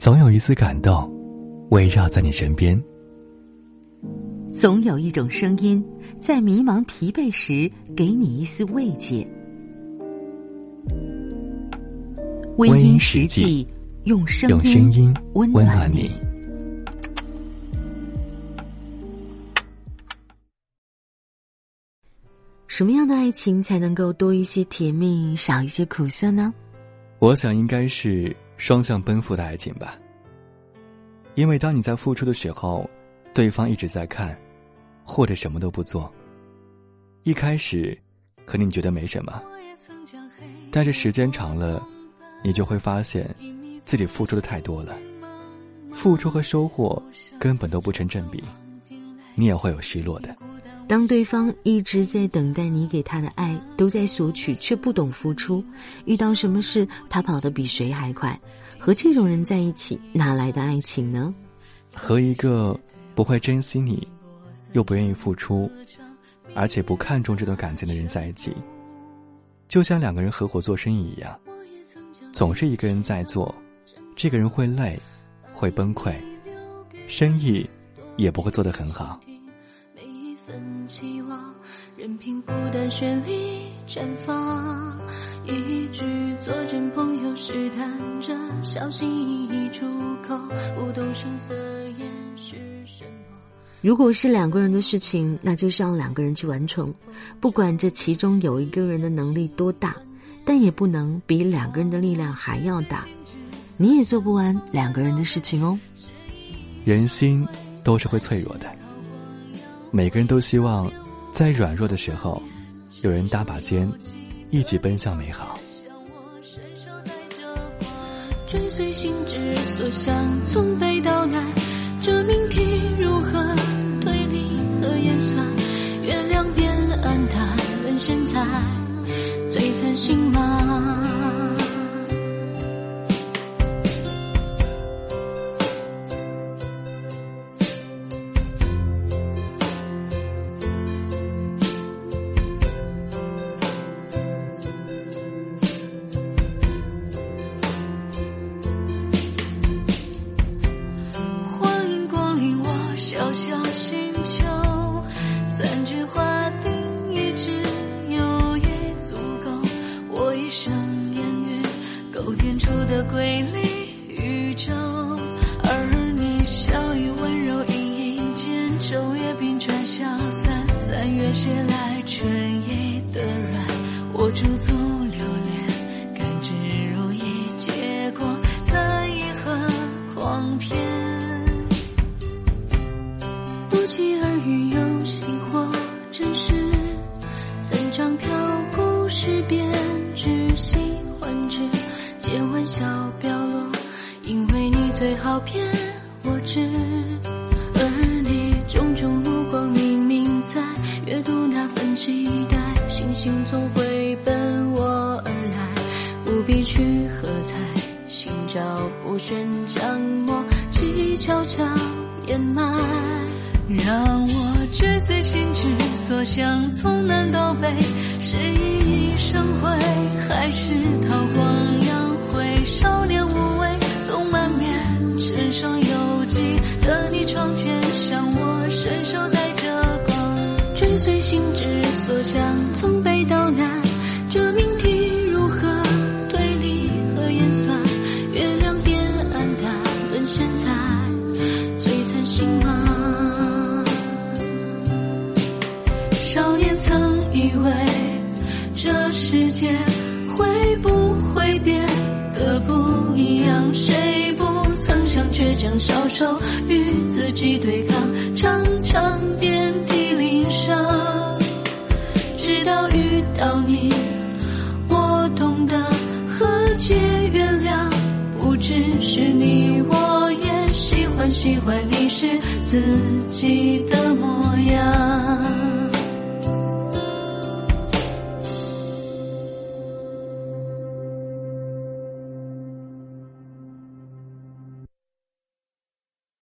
总有一丝感动，围绕在你身边。总有一种声音，在迷茫疲惫时，给你一丝慰藉。微音实际，用声音温暖你。什么样的爱情才能够多一些甜蜜，少一些苦涩呢？我想应该是双向奔赴的爱情吧。因为当你在付出的时候，对方一直在看，或者什么都不做。一开始，可能你觉得没什么，但是时间长了，你就会发现，自己付出的太多了，付出和收获根本都不成正比，你也会有失落的。当对方一直在等待你给他的爱，都在索取却不懂付出，遇到什么事他跑得比谁还快，和这种人在一起哪来的爱情呢？和一个不会珍惜你，又不愿意付出，而且不看重这段感情的人在一起，就像两个人合伙做生意一样，总是一个人在做，这个人会累，会崩溃，生意也不会做得很好。期望，任凭孤单绚丽绽放，一句做真朋友试探着，小心翼翼出口，不动声色掩饰什么。如果是两个人的事情，那就是让两个人去完成，不管这其中有一个人的能力多大，但也不能比两个人的力量还要大。你也做不完两个人的事情哦。人心都是会脆弱的。每个人都希望，在软弱的时候，有人搭把肩，一起奔向美好。追随心之所向，从北到南，这明天声烟雨勾点出的瑰丽宇宙，而你笑语温柔隐隐间，昼夜冰川消散，三月谁来春意的软，我驻足留恋，甘之如饴，结果在银河狂翩，不期而遇有喜或真实，怎长飘故事别。笑表落，因为你最好骗我知，而你炯炯目光明明在阅读那份期待，星星总会奔我而来，不。必去喝彩，心照不宣，将默契悄悄掩埋。让我追随心之所向，从南到北，是熠熠生辉，还是韬光养晦？少年无畏，纵满面成双有迹，等你窗前，向我伸手带着光。追随心之所向，从北到南，这命题如何推理和演算？月亮变暗淡，沦陷在璀璨星芒。将消瘦与自己对抗，常常遍体鳞伤。直到遇到你，我懂得和解原谅。不只是你，我也喜欢喜欢你是自己的模样。